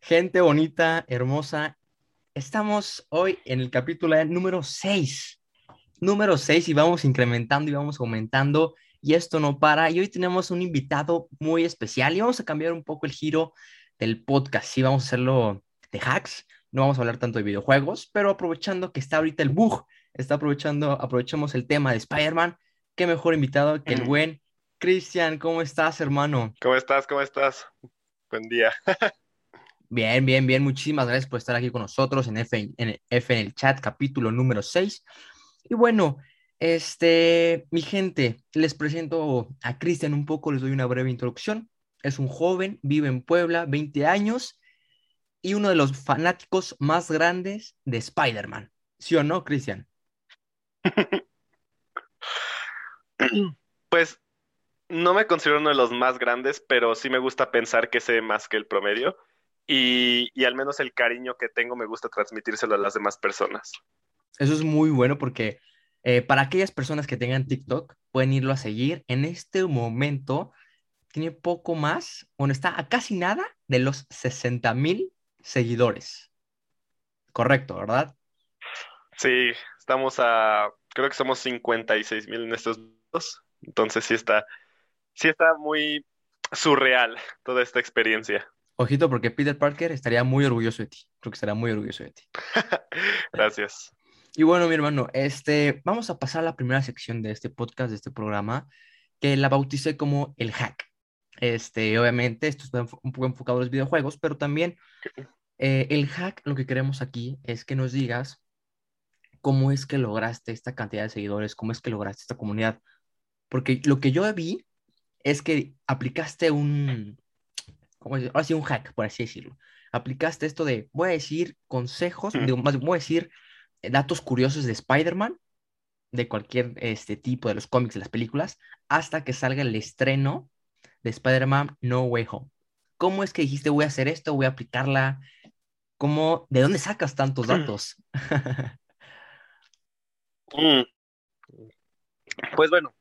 Gente bonita, hermosa, estamos hoy en el capítulo número 6. Número 6 y vamos incrementando y vamos aumentando y esto no para. Y hoy tenemos un invitado muy especial y vamos a cambiar un poco el giro del podcast. Sí, vamos a hacerlo de hacks, no vamos a hablar tanto de videojuegos, pero aprovechando que está ahorita el bug, está aprovechando, aprovechamos el tema de Spider-Man, qué mejor invitado que el buen Cristian. ¿Cómo estás, hermano? ¿Cómo estás? ¿Cómo estás? Buen día. bien, bien, bien. Muchísimas gracias por estar aquí con nosotros en F en, F en el chat, capítulo número 6. Y bueno, este, mi gente, les presento a Cristian un poco, les doy una breve introducción. Es un joven, vive en Puebla, 20 años y uno de los fanáticos más grandes de Spider-Man. ¿Sí o no, Cristian? Pues no me considero uno de los más grandes, pero sí me gusta pensar que sé más que el promedio. Y, y, al menos el cariño que tengo me gusta transmitírselo a las demás personas. Eso es muy bueno porque eh, para aquellas personas que tengan TikTok, pueden irlo a seguir. En este momento tiene poco más, bueno, está a casi nada de los 60 mil seguidores. Correcto, ¿verdad? Sí, estamos a, creo que somos 56 mil en estos dos. Entonces sí está, sí está muy surreal toda esta experiencia. Ojito, porque Peter Parker estaría muy orgulloso de ti. Creo que estaría muy orgulloso de ti. Gracias. Y bueno, mi hermano, este, vamos a pasar a la primera sección de este podcast, de este programa, que la bauticé como el hack. Este, obviamente, esto está un poco enfocado en los videojuegos, pero también eh, el hack, lo que queremos aquí es que nos digas cómo es que lograste esta cantidad de seguidores, cómo es que lograste esta comunidad. Porque lo que yo vi es que aplicaste un. Ahora sí, un hack, por así decirlo. Aplicaste esto de, voy a decir consejos, más, voy a decir datos curiosos de Spider-Man, de cualquier este, tipo de los cómics, de las películas, hasta que salga el estreno de Spider-Man No Way Home. ¿Cómo es que dijiste voy a hacer esto, voy a aplicarla? ¿Cómo, ¿De dónde sacas tantos datos? Mm. Pues bueno,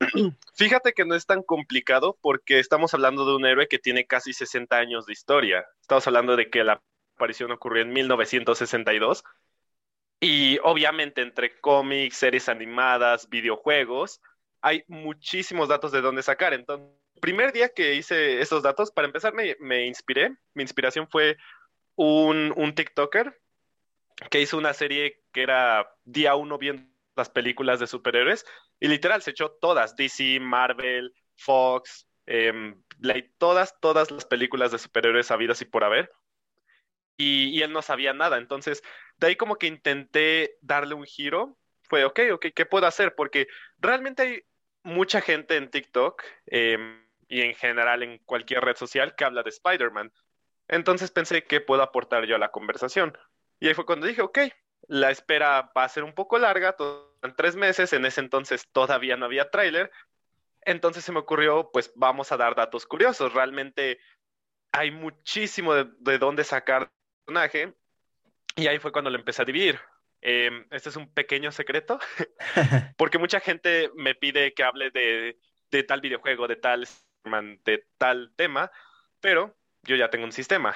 fíjate que no es tan complicado porque estamos hablando de un héroe que tiene casi 60 años de historia. Estamos hablando de que la aparición ocurrió en 1962 y obviamente entre cómics, series animadas, videojuegos, hay muchísimos datos de dónde sacar. Entonces, el primer día que hice esos datos, para empezar me, inspiré. Mi inspiración fue un, un TikToker que hizo una serie que era día uno viendo las películas de superhéroes y literal se echó todas, DC, Marvel, Fox, eh, todas, todas las películas de superhéroes habidas y por haber y, él no sabía nada. Entonces, de ahí como que intenté darle un giro. Fue, ok, ok, ¿qué puedo hacer? Porque realmente hay mucha gente en TikTok em, y en general en cualquier red social que habla de Spider-Man. Entonces pensé que puedo aportar yo a la conversación. Y ahí fue cuando dije, ok, la espera va a ser un poco larga, en tres meses, en ese entonces todavía no había tráiler. Entonces se me ocurrió, pues vamos a dar datos curiosos. Realmente hay muchísimo de, de dónde sacar personaje y ahí fue cuando lo empecé a dividir. Em, este es un pequeño secreto, porque mucha gente me pide que hable de, de tal videojuego, de tal, de tal tema, pero yo ya tengo un sistema.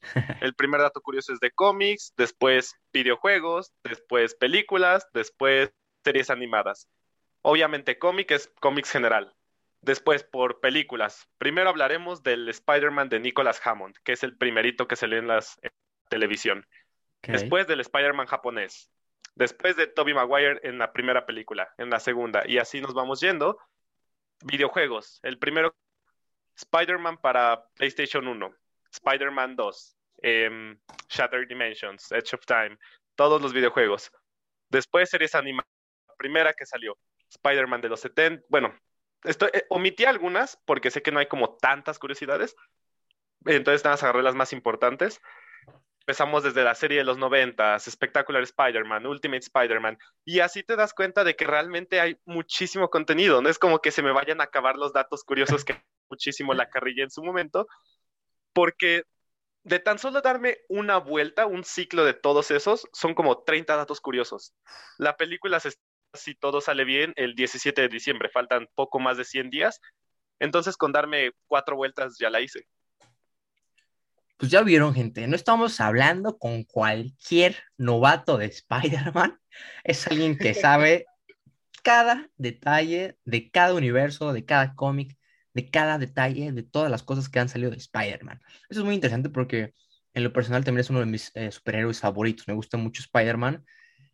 El primer dato curioso es de cómics, después videojuegos, después películas, después series animadas. Obviamente cómic es cómics general. Después por películas. Primero hablaremos del Spider-Man de Nicholas Hammond, que es el primerito que se lee en las televisión. Después del Spider-Man japonés. Después de Tobey Maguire en la primera película, en la segunda. Y así nos vamos yendo. Videojuegos. El primero, Spider-Man para PlayStation 1. Spider-Man 2. Em, Shattered Dimensions. Edge of Time. Todos los videojuegos. Después series animadas. Primera que salió. Spider-Man de los 70. Bueno, esto, eh, omití algunas porque sé que no hay como tantas curiosidades. Entonces nada más agarré las más importantes. Empezamos desde la serie de los noventas, Spectacular Spider-Man, Ultimate Spider-Man, y así te das cuenta de que realmente hay muchísimo contenido. No es como que se me vayan a acabar los datos curiosos que muchísimo la carrilla en su momento, porque de tan solo darme una vuelta, un ciclo de todos esos, son como 30 datos curiosos. La película, si todo sale bien, el 17 de diciembre, faltan poco más de 100 días, entonces con darme cuatro vueltas ya la hice. Pues ya vieron, gente, no estamos hablando con cualquier novato de Spider-Man. Es alguien que sabe cada detalle de cada universo, de cada cómic, de cada detalle, de todas las cosas que han salido de Spider-Man. Eso es muy interesante porque en lo personal también es uno de mis eh, superhéroes favoritos. Me gusta mucho Spider-Man.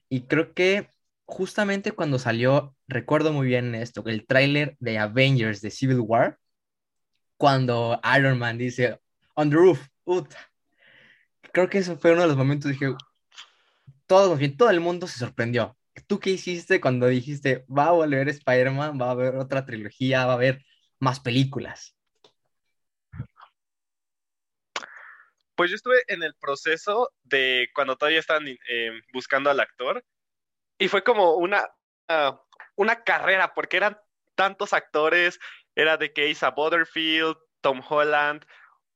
Y creo que justamente cuando salió, recuerdo muy bien esto, el tráiler de Avengers de Civil War, cuando Iron Man dice, on the roof, Creo que eso fue uno de los momentos, dije, todo, todo el mundo se sorprendió. ¿Tú qué hiciste cuando dijiste, va a volver Spider-Man, va a haber otra trilogía, va a haber más películas? Pues yo estuve en el proceso de cuando todavía estaban eh, buscando al actor y fue como una, ah, una carrera porque eran tantos actores, era de Case a Butterfield, Tom Holland,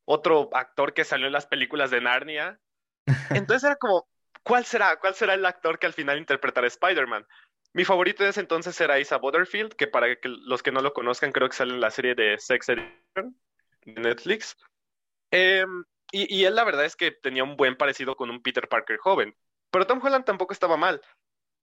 otro actor que salió en las películas de Narnia. Entonces era como, ¿cuál será? ¿Cuál será el actor que al final interpretará a Spider-Man? Mi favorito en ese entonces era Isa Butterfield, que para que los que no lo conozcan, creo que sale en la serie de Sex Education de Netflix. Em, y, y, él la verdad es que tenía un buen parecido con un Peter Parker joven. Pero Tom Holland tampoco estaba mal.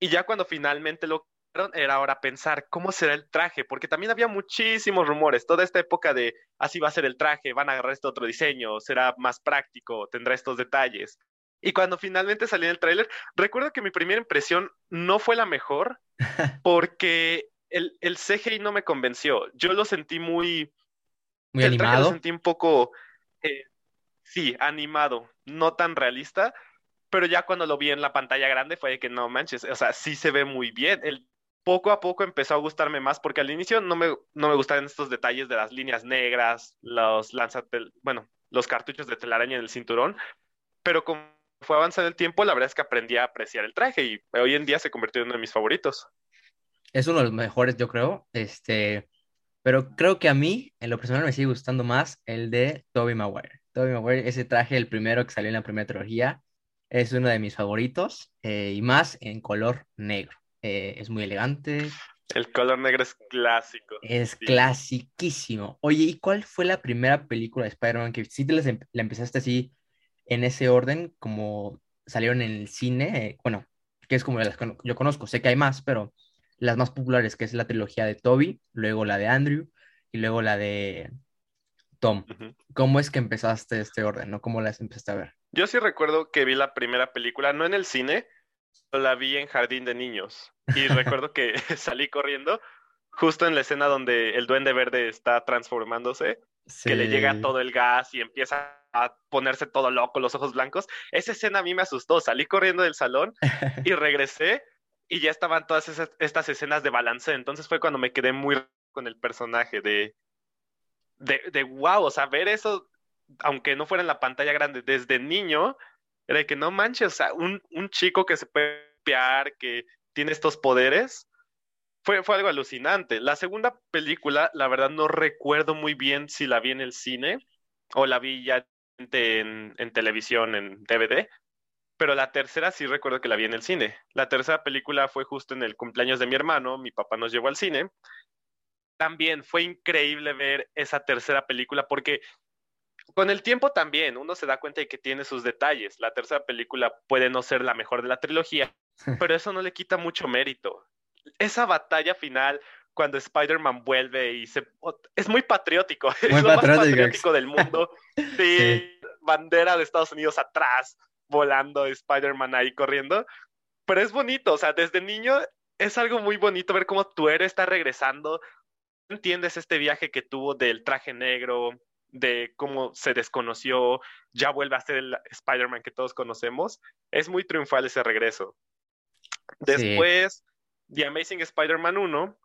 Y ya cuando finalmente lo era ahora pensar cómo será el traje, porque también había muchísimos rumores, toda esta época de así va a ser el traje, van a agarrar este otro diseño, será más práctico, tendrá estos detalles. Y cuando finalmente salió el tráiler, recuerdo que mi primera impresión no fue la mejor, porque el, el CGI no me convenció. Yo lo sentí muy... Muy el animado. lo sentí un poco... Eh, sí, animado, no tan realista pero ya cuando lo vi en la pantalla grande fue que no manches, o sea, sí se ve muy bien. El poco a poco empezó a gustarme más, porque al inicio no me, no me gustaban estos detalles de las líneas negras, los lanzatel, bueno, los cartuchos de telaraña en el cinturón, pero como fue avanzando el tiempo, la verdad es que aprendí a apreciar el traje y hoy en día se convirtió en uno de mis favoritos. Es uno de los mejores, yo creo, este, pero creo que a mí, en lo personal, me sigue gustando más el de Tobey Maguire. Tobey Maguire, ese traje, el primero que salió en la primera trilogía, es uno de mis favoritos eh, y más en color negro. Eh, es muy elegante. El color negro es clásico. Es clasiquísimo. Oye, ¿y cuál fue la primera película de Spider-Man que sí te em-, la, empezaste así en ese orden, como salieron en el cine? bueno, que es como las que yo conozco, sé que hay más, pero las más populares, que es la trilogía de Toby, luego la de Andrew y luego la de Tom. ¿Cómo es que empezaste este orden, no? ¿Cómo las empezaste a ver? Yo sí recuerdo que vi la primera película, no en el cine, la vi en Jardín de Niños y recuerdo que salí corriendo justo en la escena donde el duende verde está transformándose, que le llega todo el gas y empieza a ponerse todo loco, los ojos blancos. Esa escena a mí me asustó, salí corriendo del salón y regresé y ya estaban todas estas escenas de balance, entonces fue cuando me quedé muy con el personaje de, de, de wow, o sea, ver eso, aunque no fuera en la pantalla grande, desde niño, era que no manches, o sea, un, un chico que se puede pear, que tiene estos poderes, fue, fue algo alucinante. La segunda película, la verdad no recuerdo muy bien si la vi en el cine o la vi ya en, en televisión, en DVD, pero la tercera sí recuerdo que la vi en el cine. La tercera película fue justo en el cumpleaños de mi hermano, mi papá nos llevó al cine. También fue increíble ver esa tercera película porque con el tiempo también uno se da cuenta de que tiene sus detalles. La tercera película puede no ser la mejor de la trilogía, pero eso no le quita mucho mérito. Esa batalla final cuando Spider-Man vuelve y se... Es muy patriótico, es lo más patriótico del mundo. Sí, bandera de Estados Unidos atrás, volando, Spider-Man ahí corriendo. Pero es bonito, o sea, desde niño es algo muy bonito ver cómo tu héroe está regresando. Entiendes este viaje que tuvo del traje negro, de cómo se desconoció, ya vuelve a ser el Spider-Man que todos conocemos. Es muy triunfal ese regreso. Después, The Amazing Spider-Man 1,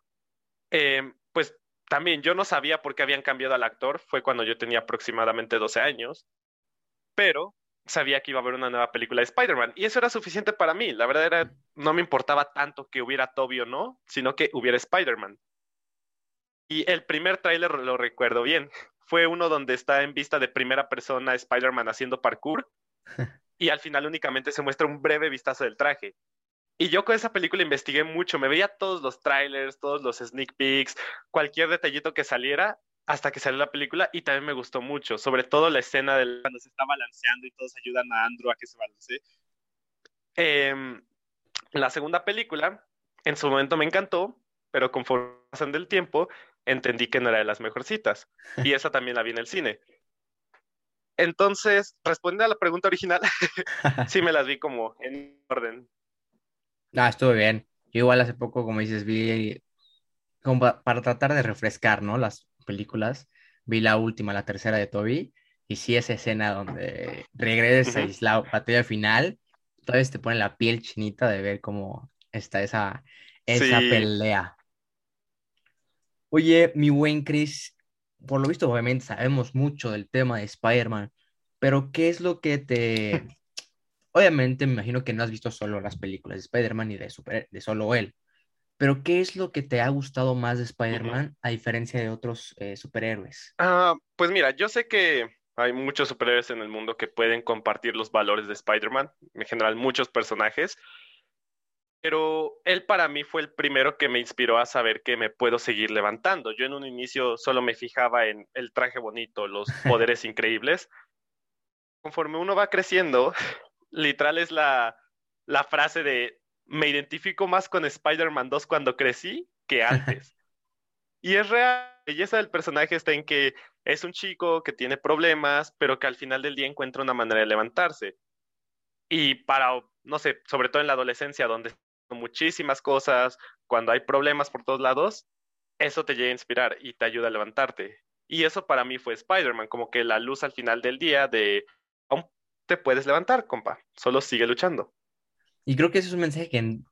em, pues también yo no sabía por qué habían cambiado al actor, fue cuando yo tenía aproximadamente 12 años, pero sabía que iba a haber una nueva película de Spider-Man y eso era suficiente para mí. La verdad era, no me importaba tanto que hubiera Toby o no, sino que hubiera Spider-Man. Y el primer tráiler lo recuerdo bien fue uno donde está en vista de primera persona Spider-Man haciendo parkour y al final únicamente se muestra un breve vistazo del traje. Y yo con esa película investigué mucho, me veía todos los trailers, todos los sneak peeks, cualquier detallito que saliera, hasta que salió la película y también me gustó mucho, sobre todo la escena de cuando se está balanceando y todos ayudan a Andrew a que se balancee. Em, la segunda película, en su momento me encantó, pero conforme pasan del tiempo, entendí que no era de las mejorcitas. Y esa también la vi en el cine. Entonces, respondiendo a la pregunta original, sí me las vi como en orden. Ah, estuvo bien. Yo igual hace poco, como dices, vi como para tratar de refrescar, ¿no? Las películas. Vi la última, la tercera de Toby, y sí esa escena donde regresa y la batalla final, todavía te pone la piel chinita de ver cómo está esa, esa pelea. Oye, mi buen Chris, por lo visto, obviamente sabemos mucho del tema de Spider-Man, pero ¿qué es lo que te... Obviamente me imagino que no has visto solo las películas de Spider-Man y de, super... de solo él, pero ¿qué es lo que te ha gustado más de Spider-Man a diferencia de otros eh, superhéroes? Ah, pues mira, yo sé que hay muchos superhéroes en el mundo que pueden compartir los valores de Spider-Man, en general muchos personajes, pero él para mí fue el primero que me inspiró a saber que me puedo seguir levantando. Yo en un inicio solo me fijaba en el traje bonito, los poderes increíbles. Conforme uno va creciendo, literal es la, la frase de me identifico más con Spider-Man 2 cuando crecí que antes. y es real, la belleza del personaje está en que es un chico que tiene problemas, pero que al final del día encuentra una manera de levantarse. Y para, no sé, sobre todo en la adolescencia, donde muchísimas cosas, cuando hay problemas por todos lados, eso te llega a inspirar y te ayuda a levantarte. Y eso para mí fue Spider-Man, como que la luz al final del día de, aún te puedes levantar, compa, solo sigue luchando. Y creo que ese es un mensaje que en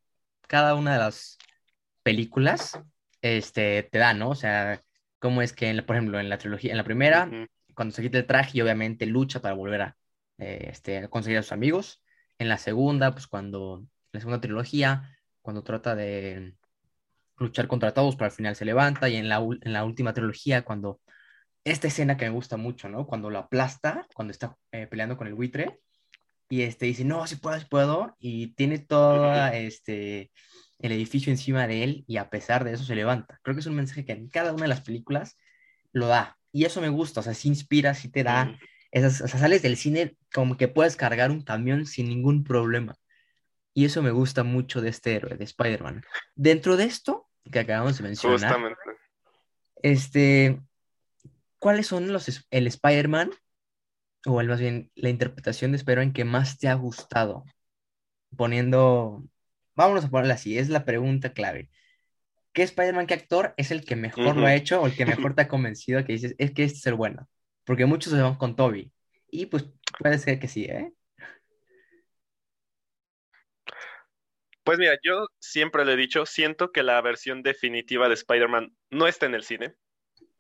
cada una de las películas este, te da, ¿no? O sea, cómo es que, por ejemplo, en la trilogía, en la primera, cuando se quita el traje, obviamente lucha para volver a, eh, este, conseguir a sus amigos. En la segunda, pues cuando, en la segunda trilogía, cuando trata de luchar contra todos, pero al final se levanta. Y en la, en la última trilogía, cuando esta escena que me gusta mucho, ¿no? Cuando lo aplasta, cuando está eh, peleando con el buitre, y este dice, no, si puedo, si puedo, y tiene todo este, el edificio encima de él, y a pesar de eso se levanta. Creo que es un mensaje que en cada una de las películas lo da, y eso me gusta, o sea, sí inspira, sí te da, esas, o sea, sales del cine como que puedes cargar un camión sin ningún problema. Y eso me gusta mucho de este héroe, de Spider-Man. Dentro de esto que acabamos de mencionar, este, ¿cuáles son los, el Spider-Man o más bien la interpretación de Spider-Man que más te ha gustado? Poniendo, vámonos a ponerla así, es la pregunta clave. ¿Qué Spider-Man, qué actor es el que mejor lo ha hecho o el que mejor te ha convencido que dices, es que este es el bueno? Porque muchos se van con Toby. Y pues puede ser que sí, ¿eh? Pues mira, yo siempre le he dicho, siento que la versión definitiva de Spider-Man no está en el cine.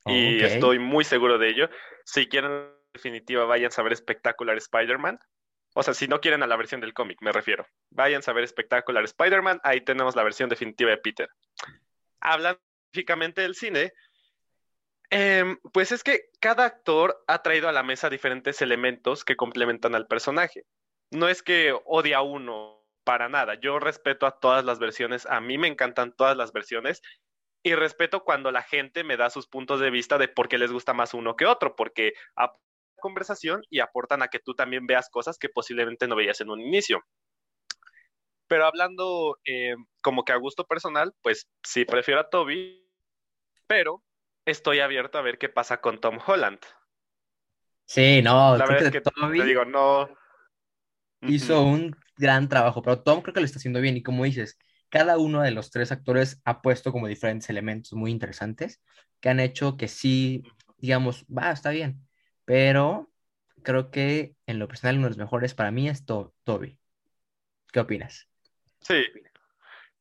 y estoy muy seguro de ello. Si quieren definitiva, vayan a ver espectacular Spider-Man. O sea, si no quieren a la versión del cómic, me refiero. Vayan a ver espectacular Spider-Man, ahí tenemos la versión definitiva de Peter. Hablando específicamente del cine, em, pues es que cada actor ha traído a la mesa diferentes elementos que complementan al personaje. No es que odie a uno para nada. Yo respeto a todas las versiones, a mí me encantan todas las versiones y respeto cuando la gente me da sus puntos de vista de por qué les gusta más uno que otro, porque conversación y aportan a que tú también veas cosas que posiblemente no veías en un inicio. Pero hablando eh, como que a gusto personal, pues sí prefiero a Toby, pero estoy abierto a ver qué pasa con Tom Holland. Sí, no, la verdad es que Toby te digo, no. Hizo un gran trabajo, pero Tom creo que lo está haciendo bien y como dices, cada uno de los tres actores ha puesto como diferentes elementos muy interesantes que han hecho que sí, digamos, va, está bien pero creo que en lo personal uno de los mejores para mí es Toby. ¿Qué opinas? Sí,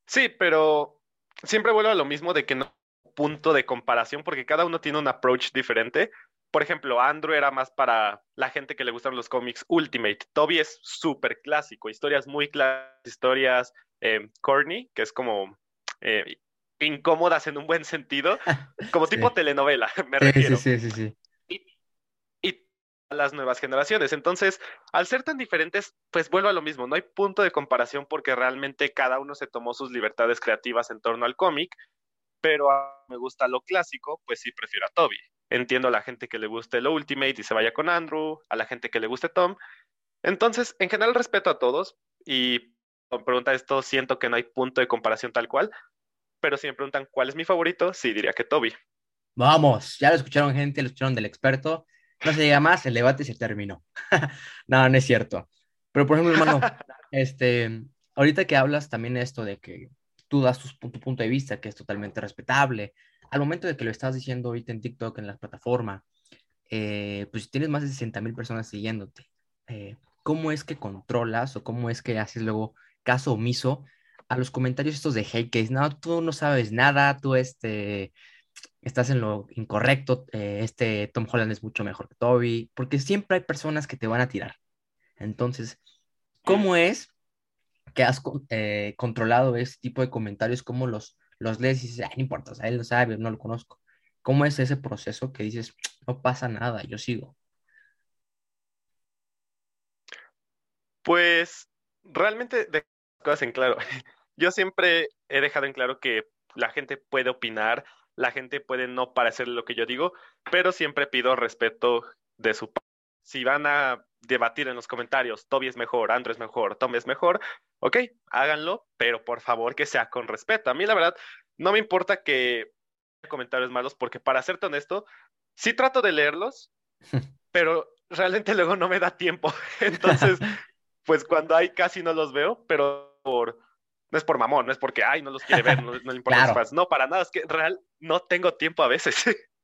sí, pero siempre vuelvo a lo mismo de que no punto de comparación porque cada uno tiene un approach diferente. Por ejemplo, Andrew era más para la gente que le gustan los cómics Ultimate. Toby es súper clásico, historias muy clásicas, historias eh, corny, que es como eh, incómodas en un buen sentido, como tipo telenovela, me refiero. Sí, sí, sí, sí las nuevas generaciones. Entonces, al ser tan diferentes, pues vuelvo a lo mismo, no hay punto de comparación porque realmente cada uno se tomó sus libertades creativas en torno al cómic, pero a me gusta lo clásico, pues sí prefiero a Toby. Entiendo a la gente que le guste el Ultimate y se vaya con Andrew, a la gente que le guste Tom. Entonces, en general respeto a todos y con pregunta esto siento que no hay punto de comparación tal cual, pero si me preguntan cuál es mi favorito, sí diría que Toby. Vamos, ya lo escucharon gente, lo escucharon del experto. No se diga más, el debate se terminó. no, no es cierto. Pero por ejemplo, hermano, este, ahorita que hablas también esto de que tú das tu, punto de vista, que es totalmente respetable, al momento de que lo estás diciendo ahorita en TikTok, en la plataforma, eh, pues tienes más de 60 mil personas siguiéndote. Eh, ¿Cómo es que controlas o cómo es que haces luego caso omiso a los comentarios estos de hate que no, tú no sabes nada, tú este, estás en lo incorrecto, eh, este Tom Holland es mucho mejor que Toby, porque siempre hay personas que te van a tirar. Entonces, ¿cómo es que has eh, controlado ese tipo de comentarios? ¿Cómo los, los lees y dices, no importa, él no sabe, no lo conozco? ¿Cómo es ese proceso que dices, no pasa nada, yo sigo? Pues realmente de cosas en claro. Yo siempre he dejado en claro que la gente puede opinar, la gente puede no parecer lo que yo digo, pero siempre pido respeto de su parte. Si van a debatir en los comentarios, Toby es mejor, Andrew es mejor, Tom es mejor, ok, háganlo, pero por favor que sea con respeto. A mí la verdad no me importa que comentarios malos, porque para serte honesto, sí trato de leerlos, pero realmente luego no me da tiempo. Entonces, pues cuando hay casi no los veo, pero por, no es por mamón, no es porque, ay, no los quiere ver, no, le importa claro. No, para nada, es que real no tengo tiempo a veces.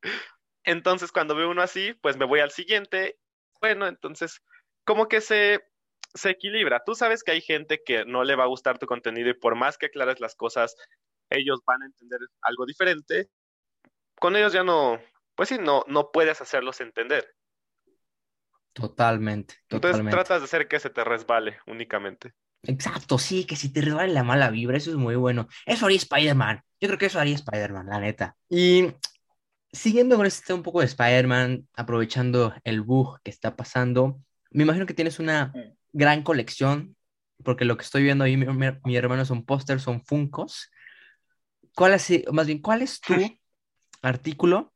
entonces, cuando veo uno así, pues me voy al siguiente. Bueno, entonces, como que se, se equilibra. Tú sabes que hay gente que no le va a gustar tu contenido y por más que aclares las cosas, ellos van a entender algo diferente. Con ellos ya no, pues sí, no, no puedes hacerlos entender. Totalmente, Entonces tratas de hacer que se te resbale únicamente. Exacto, sí, que si te resbale la mala vibra, eso es muy bueno. Eso haría Spider-Man. Yo creo que eso haría Spider-Man, la neta. Y siguiendo con este un poco de Spider-Man, aprovechando el bug que está pasando, me imagino que tienes una gran colección, porque lo que estoy viendo ahí, mi, mi hermano, son pósters, son funcos. ¿Cuál es, más bien, cuál es tu artículo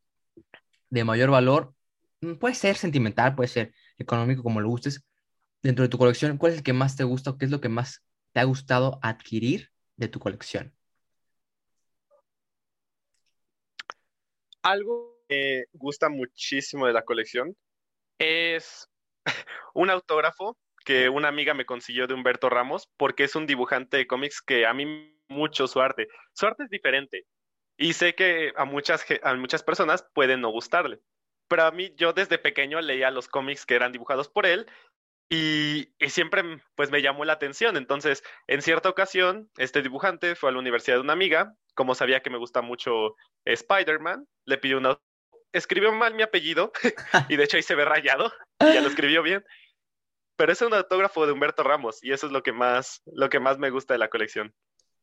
de mayor valor? Mm, puede ser sentimental, puede ser económico, como lo gustes, dentro de tu colección, ¿cuál es el que más te gusta o qué es lo que más te ha gustado adquirir de tu colección? Algo que me gusta muchísimo de la colección es un autógrafo que una amiga me consiguió de Humberto Ramos porque es un dibujante de cómics que a mí mucho su arte. Su arte es diferente y sé que a muchas, a muchas personas puede no gustarle pero a mí yo desde pequeño leía los cómics que eran dibujados por él y, siempre pues me llamó la atención. Entonces, en cierta ocasión, este dibujante fue a la universidad de una amiga, como sabía que me gusta mucho Spider-Man, le pidió una... Escribió mal mi apellido y de hecho ahí se ve rayado, ya lo escribió bien. Pero es un autógrafo de Humberto Ramos y eso es lo que más, lo que más me gusta de la colección.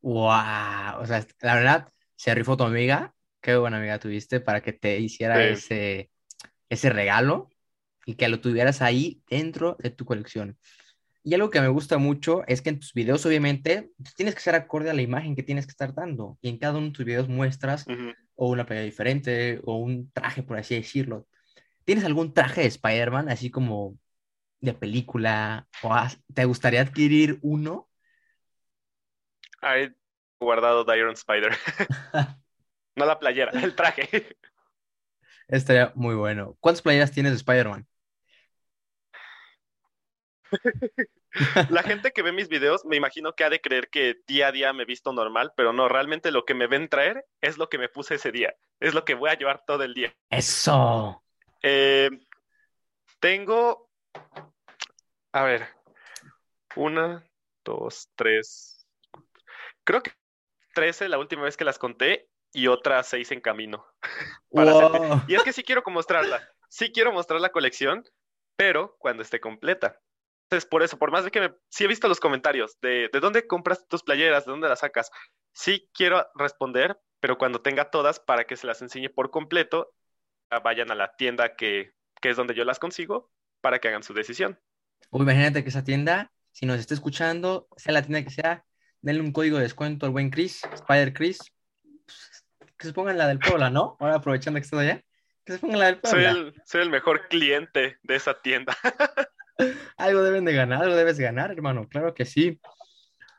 ¡Wow! O sea, la verdad, se rifó tu amiga. Qué buena amiga tuviste para que te hiciera ese, ese regalo y que lo tuvieras ahí dentro de tu colección. Y algo que me gusta mucho es que en tus videos, obviamente, tienes que ser acorde a la imagen que tienes que estar dando. Y en cada uno de tus videos muestras o una pelea diferente o un traje, por así decirlo. ¿Tienes algún traje de Spider-Man, así como de película? ¿O te gustaría adquirir uno? He guardado The Iron Spider. no la playera, el traje. Estaría muy bueno. ¿Cuántas playeras tienes de Spider-Man? La gente que ve mis videos me imagino que ha de creer que día a día me he visto normal, pero no, realmente lo que me ven traer es lo que me puse ese día, es lo que voy a llevar todo el día. Eso. Eh, tengo, a ver, una, dos, tres, creo que trece la última vez que las conté y otras seis en camino. Y es que sí quiero mostrarla, sí quiero mostrar la colección, pero cuando esté completa. Entonces, por eso, por más de que me... Sí he visto los comentarios de, de dónde compras tus playeras, de dónde las sacas. Sí quiero responder, pero cuando tenga todas para que se las enseñe por completo, vayan a la tienda que, que es donde yo las consigo para que hagan su decisión. O imagínate que esa tienda, si nos está escuchando, sea la tienda que sea, denle un código de descuento al buen Chris, Spider Chris, que se pongan la del Puebla, ¿no? Ahora aprovechando que está allá, Que se pongan la del Soy Puebla. el, soy el mejor cliente de esa tienda. Algo deben de ganar, algo debes ganar, hermano. Claro que sí.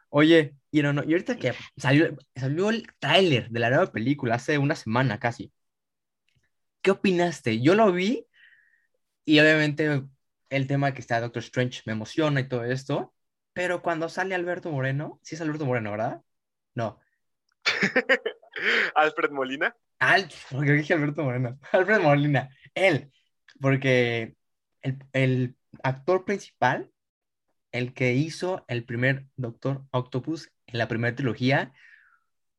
Oye, y, no, no, y ahorita que salió, salió el tráiler de la nueva película hace una semana casi. ¿Qué opinaste? Yo lo vi y obviamente el tema que está Doctor Strange me emociona y todo esto, pero cuando sale Alberto Moreno, sí es Alberto Moreno, ¿verdad? No. Alfred Molina. Al, porque dije Alberto Moreno. Alfred Molina, él, porque el, el actor principal, el que hizo el primer Doctor Octopus en la primera trilogía,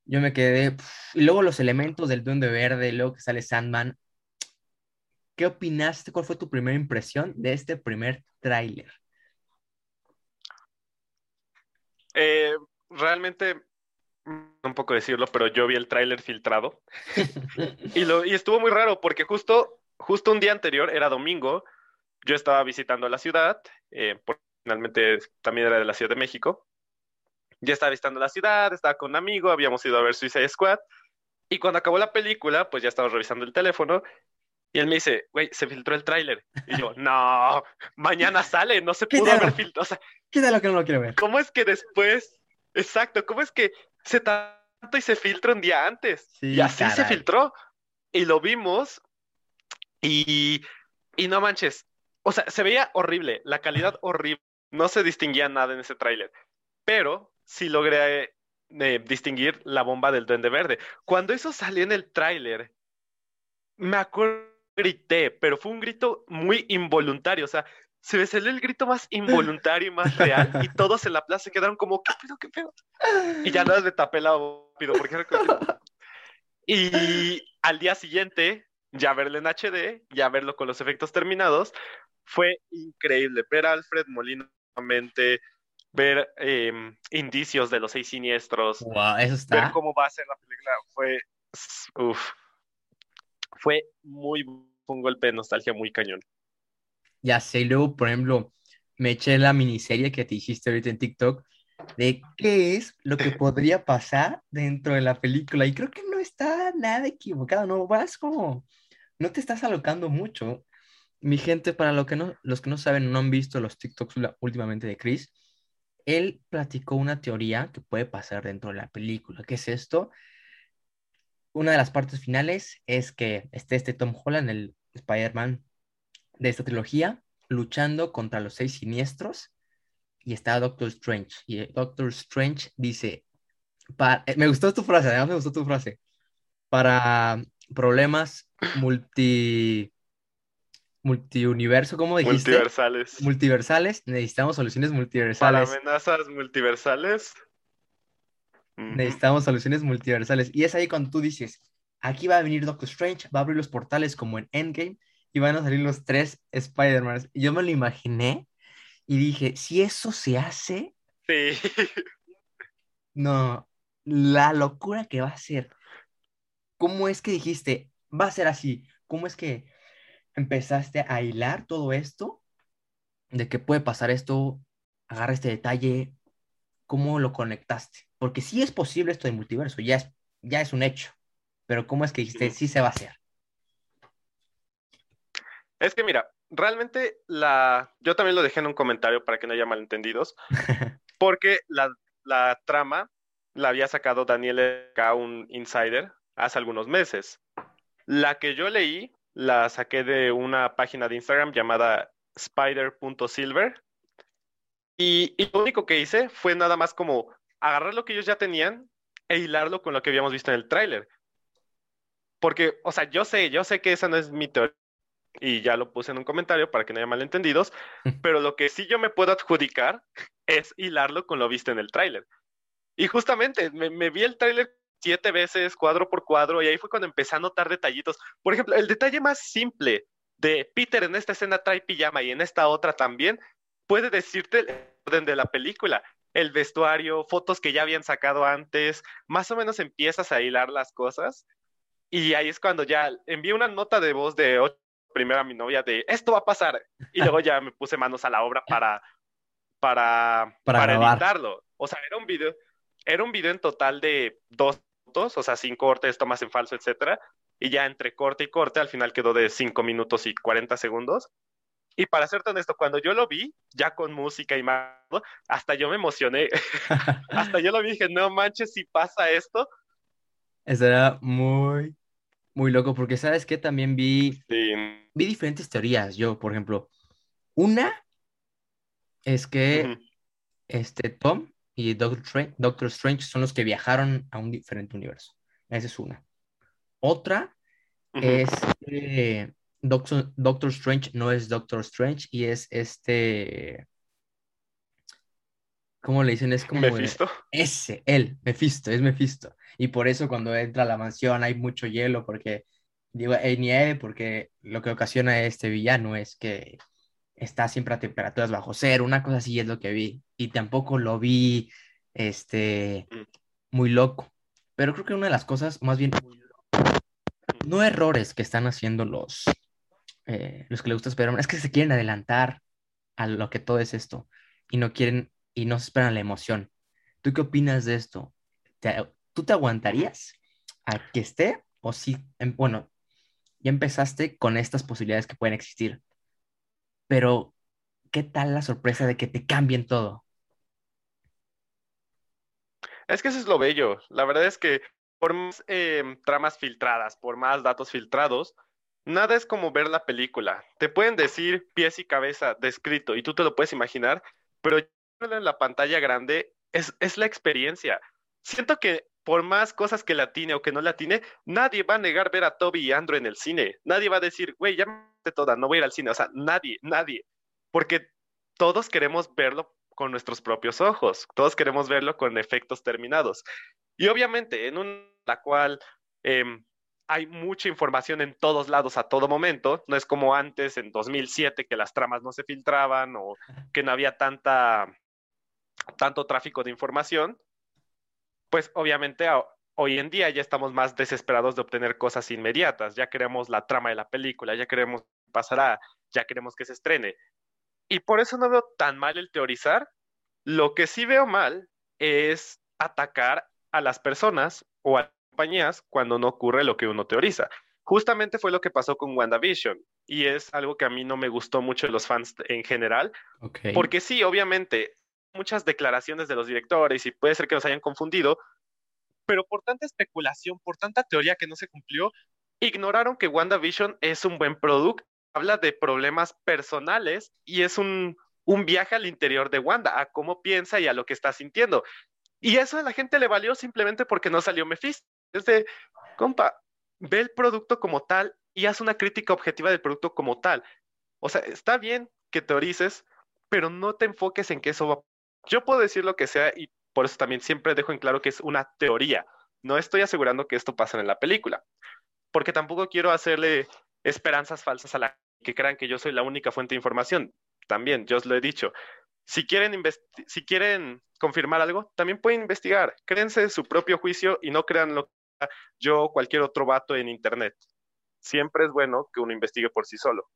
yo me quedé. y luego los elementos del Duende Verde, luego que sale Sandman. ¿Qué opinaste? ¿Cuál fue tu primera impresión de este primer tráiler? Eh, realmente, un poco decirlo, pero yo vi el tráiler filtrado y, lo, y estuvo muy raro porque justo, justo un día anterior, era domingo, yo estaba visitando la ciudad, eh, porque finalmente también era de la Ciudad de México. Ya estaba visitando la ciudad, estaba con un amigo, habíamos ido a ver Suicide Squad y cuando acabó la película, pues ya estaba revisando el teléfono y él me dice, güey, se filtró el tráiler. Y yo, no, mañana sale, no se pudo Quítalo. haber filtrado. O sea, Quítalo que no lo quiero ver. ¿Cómo es que después, exacto, cómo es que se tanto y se filtra un día antes? Sí, y así se caray. filtró. Y lo vimos y, y no manches, o sea, se veía horrible, la calidad horrible, no se distinguía nada en ese tráiler, pero sí logré eh, distinguir la bomba del Duende Verde. Cuando eso salió en el tráiler, me acuerdo grité, pero fue un grito muy involuntario, o sea, se me salió el grito más involuntario y más real, y todos en la plaza se quedaron como, ¿qué pedo, qué pedo? Y ya nada, me tapé la rápido, porque era Y al día siguiente, ya verlo en HD, ya verlo con los efectos terminados, fue increíble. Ver a Alfred Molina nuevamente, ver em, indicios de los seis siniestros, Wow, eso ver está. cómo va a ser la película, fue, uf, fue muy, un golpe de nostalgia muy cañón. Ya sé, y luego, por ejemplo, me eché la miniserie que te hiciste ahorita en TikTok de qué es lo que podría pasar dentro de la película. Y creo que no está nada equivocado, no vas como, no te estás alocando mucho. Mi gente, para lo que no, los que no saben, no han visto los TikToks últimamente de Chris, él platicó una teoría que puede pasar dentro de la película. ¿Qué es esto? Una de las partes finales es que esté este Tom Holland, el Spider-Man de esta trilogía, luchando contra los seis siniestros y está Doctor Strange. Y Doctor Strange dice, pa- eh, me gustó tu frase, además me gustó tu frase, para problemas multi, multiuniverso, ¿cómo dijiste? Multiversales. Multiversales, necesitamos soluciones Para multiversales. amenazas multiversales. Necesitamos soluciones multiversales. Y es ahí cuando tú dices, aquí va a venir Doctor Strange, va a abrir los portales como en Endgame y van a salir los tres Spider-Man. Yo me lo imaginé y dije, si eso se hace, Sí. no, la locura que va a ser. ¿Cómo es que dijiste, va a ser así? ¿Cómo es que empezaste a hilar todo esto? De que puede pasar esto, agarra este detalle, ¿cómo lo conectaste? Porque sí es posible esto del multiverso, ya es, ya es un hecho, pero ¿cómo es que dijiste, sí se va a hacer? Es que mira, realmente la... Yo también lo dejé en un comentario para que no haya malentendidos, porque la, la trama la había sacado Daniel K, un insider, hace algunos meses. La que yo leí la saqué de una página de Instagram llamada spider.silver y, y lo único que hice fue nada más como agarrar lo que ellos ya tenían e hilarlo con lo que habíamos visto en el tráiler. Porque, o sea, yo sé, yo sé que esa no es mi teoría y ya lo puse en un comentario para que no haya malentendidos, pero lo que sí yo me puedo adjudicar es hilarlo con lo visto en el tráiler. Y justamente me, me vi el tráiler siete veces, cuadro por cuadro, y ahí fue cuando empecé a notar detallitos. Por ejemplo, el detalle más simple de Peter en esta escena trae pijama y en esta otra también, puede decirte el orden de la película. El vestuario, fotos que ya habían sacado antes, más o menos empiezas a hilar las cosas. Y ahí es cuando ya envié una nota de voz de ocho primero a mi novia de esto va a pasar. Y luego ya me puse manos a la obra para, para, Para para editarlo. O sea, era un video, era un video en total de dos minutos, o sea, sin cortes, tomas en falso, etcétera. y ya entre corte y corte, al final quedó de 5 minutos y 40 segundos. Y para serte honesto, cuando yo lo vi, ya con música y más, hasta yo me emocioné. hasta yo lo vi y dije, no manches, si pasa esto. Eso era muy, muy loco, porque sabes que también vi, vi diferentes teorías. Yo, por ejemplo, una es que este Tom y Doctor Doctor Strange son los que viajaron a un diferente universo. Esa es una. Otra es que Doctor, Doctor Strange no es Doctor Strange y es este. ¿Cómo le dicen? Es como. Mephisto. Ese, él, Mephisto, es Mephisto. Y por eso cuando entra a la mansión hay mucho hielo, porque. Digo, hay nieve, porque lo que ocasiona este villano es que está siempre a temperaturas bajo cero, una cosa así es lo que vi. Y tampoco lo vi, este, mm. muy loco. Pero creo que una de las cosas, más bien, no errores que están haciendo los, eh, los que les gusta esperar, es que se quieren adelantar a lo que todo es esto y no quieren y no se esperan la emoción. ¿Tú qué opinas de esto? ¿Tú te aguantarías a que esté o si, em, bueno, ya empezaste con estas posibilidades que pueden existir, pero ¿qué tal la sorpresa de que te cambien todo? Es que eso es lo bello. La verdad es que por más em, tramas filtradas, por más datos filtrados, nada es como ver la película. Te pueden decir pies y cabeza descrito y tú te lo puedes imaginar, pero en la pantalla grande es, es la experiencia. Siento que por más cosas que la tiene o que no la tiene, nadie va a negar ver a Toby y Andrew en el cine. Nadie va a decir, güey, ya me toda, no voy a ir al cine. O sea, nadie, nadie. Porque todos queremos verlo con nuestros propios ojos. Todos queremos verlo con efectos terminados. Y obviamente, en una la cual em, hay mucha información en todos lados a todo momento. No es como antes, en 2007, que las tramas no se filtraban o que no había tanta, tanto tráfico de información. Pues obviamente hoy en día ya estamos más desesperados de obtener cosas inmediatas. Ya queremos la trama de la película, ya queremos que pasará, ya queremos que se estrene. Y por eso no veo tan mal el teorizar. Lo que sí veo mal es atacar a las personas o a compañías cuando no ocurre lo que uno teoriza. Justamente fue lo que pasó con WandaVision y es algo que a mí no me gustó mucho de los fans en general, porque sí, obviamente, muchas declaraciones de los directores y puede ser que nos hayan confundido, pero por tanta especulación, por tanta teoría que no se cumplió, ignoraron que WandaVision es un buen producto, habla de problemas personales y es un, un viaje al interior de Wanda, a cómo piensa y a lo que está sintiendo. Y eso a la gente le valió simplemente porque no salió Mephisto. Es de, compa, ve el producto como tal y haz una crítica objetiva del producto como tal. O sea, está bien que teorices, pero no te enfoques en que eso va. Yo puedo decir lo que sea y por eso también siempre dejo en claro que es una teoría. No estoy asegurando que esto pase en la película, porque tampoco quiero hacerle esperanzas falsas a la que crean que yo soy la única fuente de información. También, yo os lo he dicho. Si quieren, si quieren confirmar algo, también pueden investigar. Créense su propio juicio y no crean lo yo o cualquier otro vato en internet. Siempre es bueno que uno investigue por sí solo.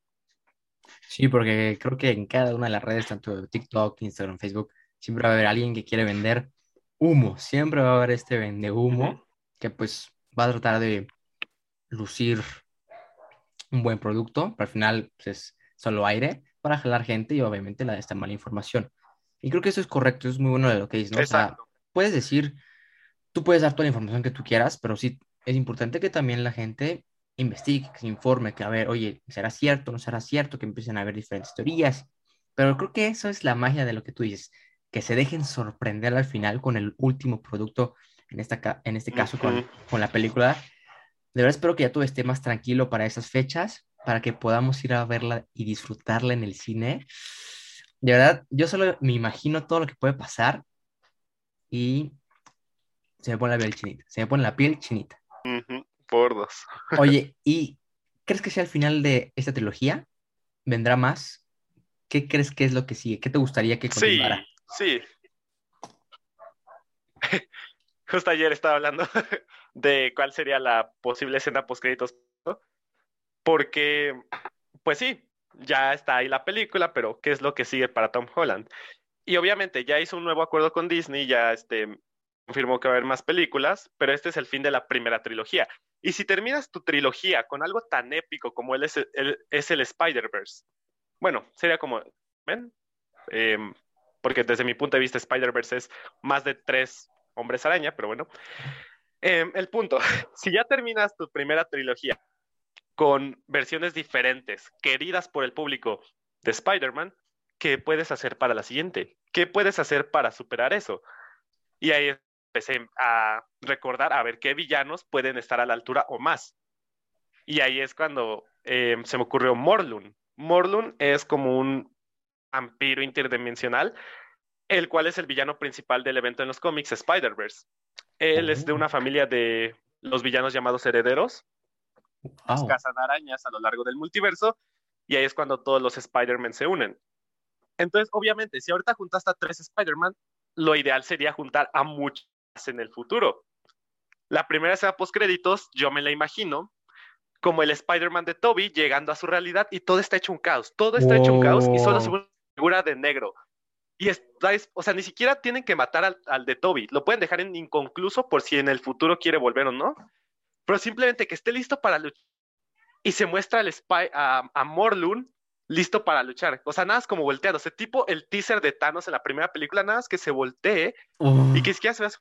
Sí, porque creo que en cada una de las redes, tanto TikTok, Instagram, Facebook, siempre va a haber alguien que quiere vender humo. Siempre va a haber este vende humo que pues va a tratar de lucir un buen producto, pero al final pues, es solo aire para jalar gente y obviamente la de esta mala información. Y creo que eso es correcto, es muy bueno de lo que dices, ¿no? O sea, puedes decir tú puedes dar toda la información que tú quieras, pero sí es importante que también la gente investigue, que se informe, que a ver, oye, ¿será cierto, no será cierto? Que empiecen a haber diferentes teorías. Pero creo que eso es la magia de lo que tú dices, que se dejen sorprender al final con el último producto, en, esta, en este caso con, con la película. De verdad espero que ya todo esté más tranquilo para esas fechas, para que podamos ir a verla y disfrutarla en el cine. De verdad, yo solo me imagino todo lo que puede pasar y se me pone la piel chinita. Se me pone la piel chinita. por dos. Oye, ¿y crees que sea el final de esta trilogía? ¿Vendrá más? ¿Qué crees que es lo que sigue? ¿Qué te gustaría que continuara? Sí, sí. Justo ayer estaba hablando de cuál sería la posible escena post créditos, porque, pues sí, ya está ahí la película, pero ¿qué es lo que sigue para Tom Holland? Y obviamente ya hizo un nuevo acuerdo con Disney, ya este, confirmó que va a haber más películas, pero este es el fin de la primera trilogía. Y si terminas tu trilogía con algo tan épico como él es el, el Spider-Verse, bueno, sería como, ¿ven? Em, porque desde mi punto de vista Spider-Verse es más de tres hombres araña, pero bueno. Em, el punto, si ya terminas tu primera trilogía con versiones diferentes, queridas por el público de Spider-Man, ¿qué puedes hacer para la siguiente? ¿Qué puedes hacer para superar eso? Y ahí empecé a recordar a ver qué villanos pueden estar a la altura o más. Y ahí es cuando em, se me ocurrió Morlun. Morlun es como un vampiro interdimensional, el cual es el villano principal del evento en los cómics Spider-Verse. Él es de una oh. familia de los villanos llamados herederos. Cazan arañas a lo largo del multiverso y ahí es cuando todos los Spider-Man se unen. Entonces, obviamente, si ahorita juntaste a tres Spider-Man, lo ideal sería juntar a muchos en el futuro. La primera escena post créditos, yo me la imagino como el Spider-Man de Toby llegando a su realidad y todo está hecho un caos. Todo está hecho un caos y solo se una figura de negro. Y está, o sea, ni siquiera tienen que matar al, de Toby. Lo pueden dejar en inconcluso por si en el futuro quiere volver o no. Pero simplemente que esté listo para luchar. Y se muestra al spy, a, a Morlun listo para luchar. O sea, nada es como volteado. ese tipo el teaser de Thanos en la primera película, nada es que se voltee y que siquiera se vea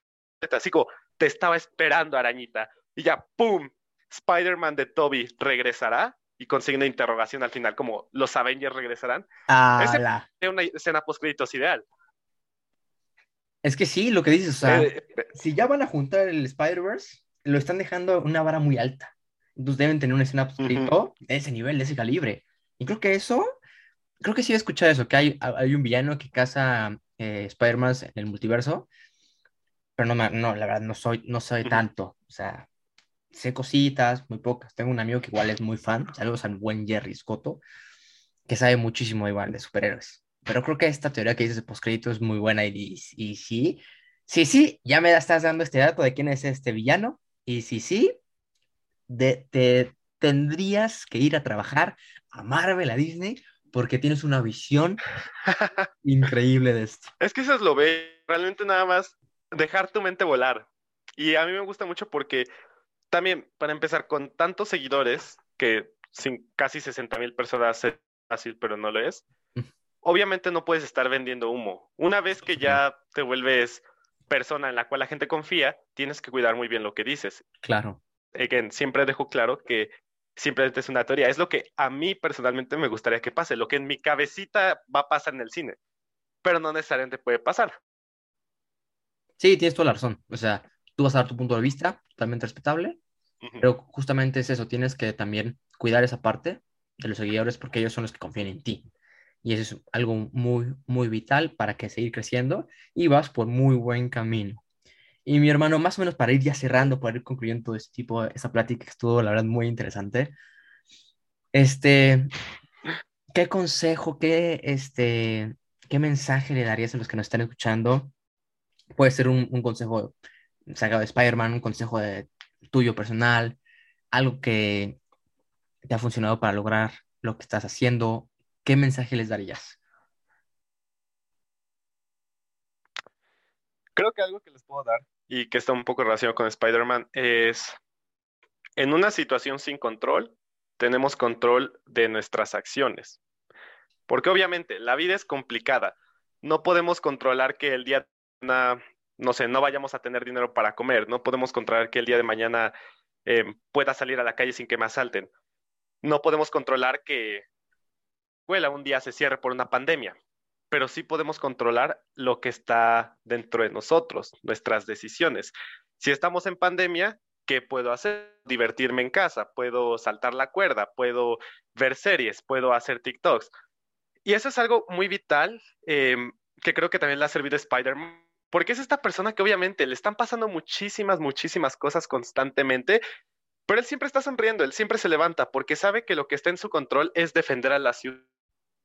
así como, te estaba esperando, arañita. Y ya, ¡pum! Spider-Man de Toby regresará y consigue una interrogación al final, como los Avengers regresarán. Ah, es una escena post-créditos ideal. Es que sí, lo que dices, o sea, eh, eh, si ya van a juntar el Spider-Verse, lo están dejando una vara muy alta. Entonces deben tener una escena post de ese nivel, de ese calibre. Y creo que eso, creo que sí he escuchado eso, que hay, hay un villano que caza eh, Spider-Man en el multiverso, pero no, no, la verdad, no soy, no soy tanto. O sea, sé cositas, muy pocas. Tengo un amigo que igual es muy fan, saludos al buen Jerry Scotto, que sabe muchísimo igual de superhéroes. Pero creo que esta teoría que dices de postcrédito es muy buena y, y, sí, sí, sí, ya me estás dando este dato de quién es este villano. Y sí, sí, de, te tendrías que ir a trabajar a Marvel, a Disney, porque tienes una visión increíble de esto. Es que eso es lo ve, realmente nada más dejar tu mente volar. Y a mí me gusta mucho porque también, para empezar, con tantos seguidores, que sin casi 60 mil personas es fácil, pero no lo es, obviamente no puedes estar vendiendo humo. Una vez que ya te vuelves persona en la cual la gente confía, tienes que cuidar muy bien lo que dices. Claro. Again, siempre dejo claro que simplemente es una teoría. Es lo que a mí personalmente me gustaría que pase, lo que en mi cabecita va a pasar en el cine, pero no necesariamente puede pasar. Sí, tienes toda la razón. O sea, tú vas a dar tu punto de vista, totalmente respetable, pero justamente es eso, tienes que también cuidar esa parte de los seguidores porque ellos son los que confían en ti. Y eso es algo muy, muy vital para que seguir creciendo y vas por muy buen camino. Y mi hermano, más o menos para ir ya cerrando, para ir concluyendo todo este tipo, esa plática que estuvo, la verdad, muy interesante. Este, ¿qué consejo, qué, este, qué mensaje le darías a los que nos están escuchando? Puede ser un, un consejo sacado de Spider-Man, un consejo de, tuyo personal, algo que te ha funcionado para lograr lo que estás haciendo. ¿Qué mensaje les darías? Creo que algo que les puedo dar y que está un poco relacionado con Spider-Man es, en una situación sin control, tenemos control de nuestras acciones. Porque obviamente la vida es complicada. No podemos controlar que el día, no sé, no vayamos a tener dinero para comer. No podemos controlar que el día de mañana eh, pueda salir a la calle sin que me asalten. No podemos controlar que escuela un día se cierre por una pandemia pero sí podemos controlar lo que está dentro de nosotros, nuestras decisiones. Si estamos en pandemia, ¿qué puedo hacer? Divertirme en casa, puedo saltar la cuerda, puedo ver series, puedo hacer TikToks. Y eso es algo muy vital em, que creo que también le ha servido a Spider-Man, porque es esta persona que obviamente le están pasando muchísimas, muchísimas cosas constantemente, pero él siempre está sonriendo, él siempre se levanta porque sabe que lo que está en su control es defender a la ciudad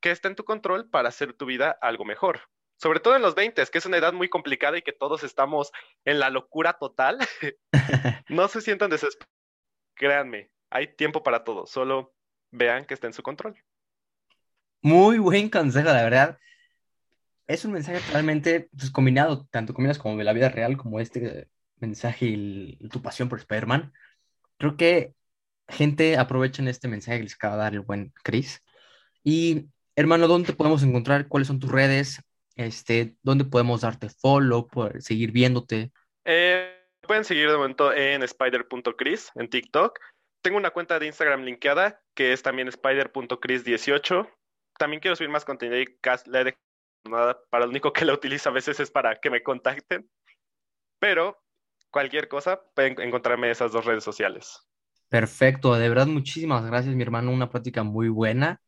que está en tu control para hacer tu vida algo mejor. Sobre todo en los 20, que es una edad muy complicada y que todos estamos en la locura total. no se sientan desesperados. Créanme, hay tiempo para todo. Solo vean que está en su control. Muy buen consejo, la verdad. Es un mensaje totalmente pues, combinado, tanto combinas como de la vida real como este mensaje y tu pasión por Spider-Man. creo que gente aprovechen este mensaje que les acaba de dar el buen Chris. Y hermano, ¿dónde podemos encontrar? ¿Cuáles son tus redes? Este, ¿Dónde podemos darte follow, por seguir viéndote? Eh, pueden seguir de momento en spider.chris en TikTok. Tengo una cuenta de Instagram linkeada que es también spider.chris18. También quiero subir más contenido y la he nada. Para lo único que la utilizo a veces es para que me contacten. Pero cualquier cosa pueden encontrarme en esas dos redes sociales. Perfecto, de verdad muchísimas gracias mi hermano, una práctica muy buena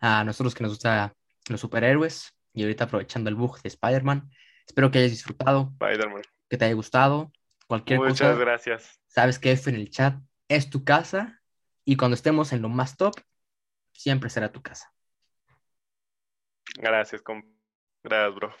a nosotros que nos gustan los superhéroes y ahorita aprovechando el bug de Spider-Man. Espero que hayas disfrutado, Spider-Man. que te haya gustado. Cualquier Muchas cosa, gracias. sabes que F en el chat es tu casa y cuando estemos en lo más top, siempre será tu casa. Gracias, com gracias, bro.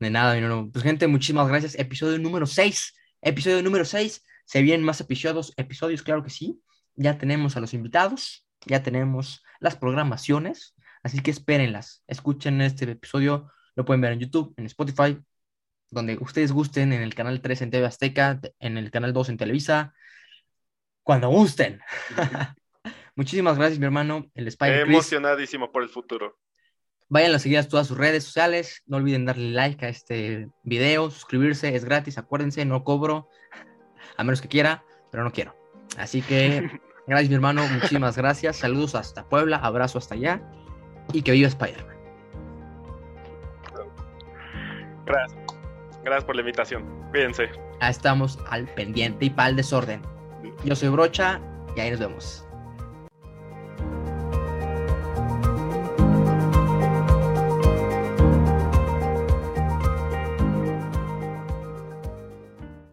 De nada, mi hermano. Pues gente, muchísimas gracias. Episodio número 6. Episodio número 6. Se vienen más episodios, episodios, claro que sí. Ya tenemos a los invitados, ya tenemos las programaciones, así que espérenlas. Escuchen este episodio, lo pueden ver en YouTube, en Spotify, donde ustedes gusten, en el canal 3 en TV Azteca, en el canal 2 en Televisa, cuando gusten. Muchísimas gracias, mi hermano, el Spider Emocionadísimo por el futuro. Vayan a seguir a todas sus redes sociales. No olviden darle like a este video, suscribirse, es gratis. Acuérdense, no cobro, a menos que quiera, pero no quiero. Así que, gracias, mi hermano. Muchísimas gracias. Saludos hasta Puebla, abrazo hasta allá y que viva Spider-Man. Gracias. Gracias por la invitación. Cuídense. Estamos al pendiente y para el desorden. Yo soy Brocha y ahí nos vemos.